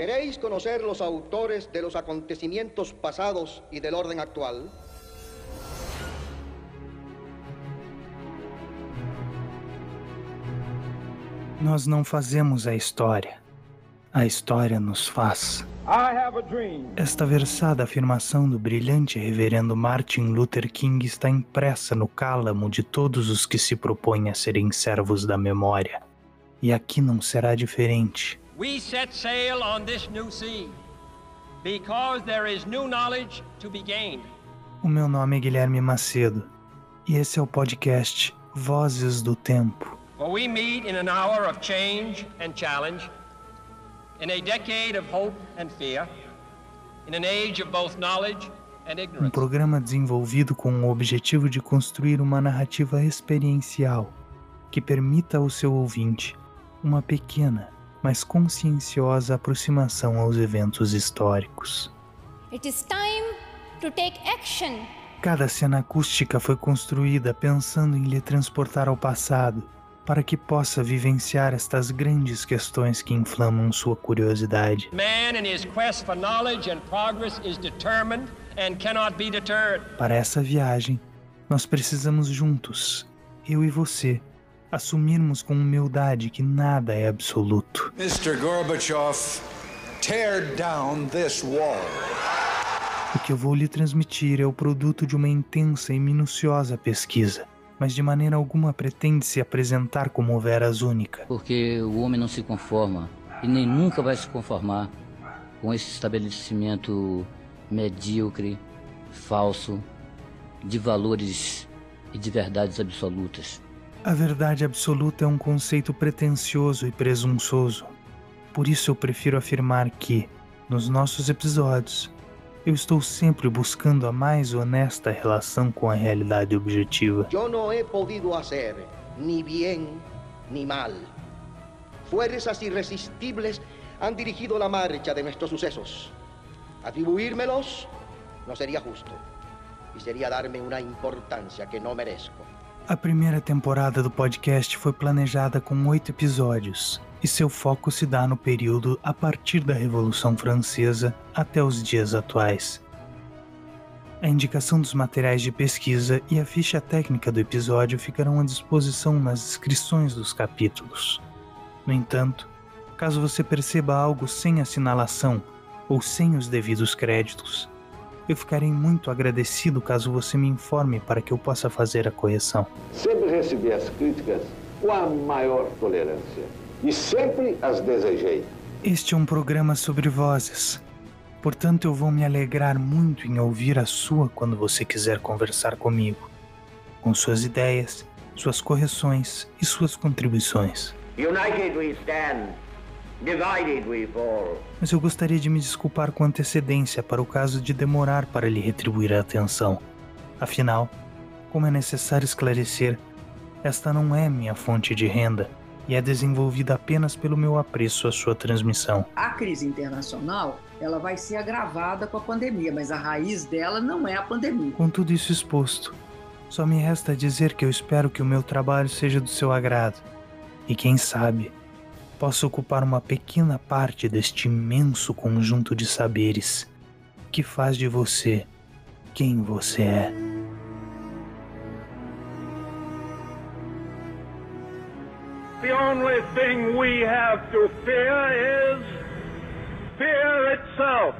¿Queréis conocer los autores de los acontecimientos pasados y del orden actual? Nós não fazemos a história. A história nos faz. Esta versada afirmação do brilhante reverendo Martin Luther King está impressa no cálamo de todos os que se propõem a serem servos da memória. E aqui não será diferente. We set sail on this new sea because there is new knowledge to be gained. O meu nome é Guilherme Macedo e esse é o podcast Vozes do Tempo. For we meet in an hour of change and challenge, in a decade of hope and fear, in an age of both knowledge and ignorance. Um programa desenvolvido com o objetivo de construir uma narrativa experiencial que permita ao seu ouvinte uma pequena, mas conscienciosa aproximação aos eventos históricos. It is time to take action. Cada cena acústica foi construída pensando em lhe transportar ao passado para que possa vivenciar estas grandes questões que inflamam sua curiosidade. Para essa viagem, nós precisamos juntos, eu e você, assumirmos com humildade que nada é absoluto. Mr. Gorbachev, tear down this wall. O que eu vou lhe transmitir é o produto de uma intensa e minuciosa pesquisa mas de maneira alguma pretende se apresentar como veras única. Porque o homem não se conforma e nem nunca vai se conformar com esse estabelecimento medíocre, falso, de valores e de verdades absolutas. A verdade absoluta é um conceito pretensioso e presunçoso. Por isso eu prefiro afirmar que, nos nossos episódios, eu estou sempre buscando a mais honesta relação com a realidade objetiva. Eu não he podido fazer ni bien ni mal. Fuerzas irresistibles han dirigido la marcha de nuestros sucesos. Atribuírmelos no sería justo y sería darme una importancia que no merezco. A primeira temporada do podcast foi planejada com oito episódios e seu foco se dá no período a partir da Revolução Francesa até os dias atuais. A indicação dos materiais de pesquisa e a ficha técnica do episódio ficarão à disposição nas descrições dos capítulos. No entanto, caso você perceba algo sem assinalação ou sem os devidos créditos, eu ficarei muito agradecido caso você me informe para que eu possa fazer a correção. Sempre recebi as críticas com a maior tolerância e sempre as desejei. Este é um programa sobre vozes. Portanto, eu vou me alegrar muito em ouvir a sua quando você quiser conversar comigo, com suas ideias, suas correções e suas contribuições. United we stand. Mas eu gostaria de me desculpar com antecedência para o caso de demorar para lhe retribuir a atenção. Afinal, como é necessário esclarecer, esta não é minha fonte de renda e é desenvolvida apenas pelo meu apreço à sua transmissão. A crise internacional ela vai ser agravada com a pandemia, mas a raiz dela não é a pandemia. Com tudo isso exposto, só me resta dizer que eu espero que o meu trabalho seja do seu agrado e quem sabe possa ocupar uma pequena parte deste imenso conjunto de saberes que faz de você quem você é. The only thing we have to fear is fear itself.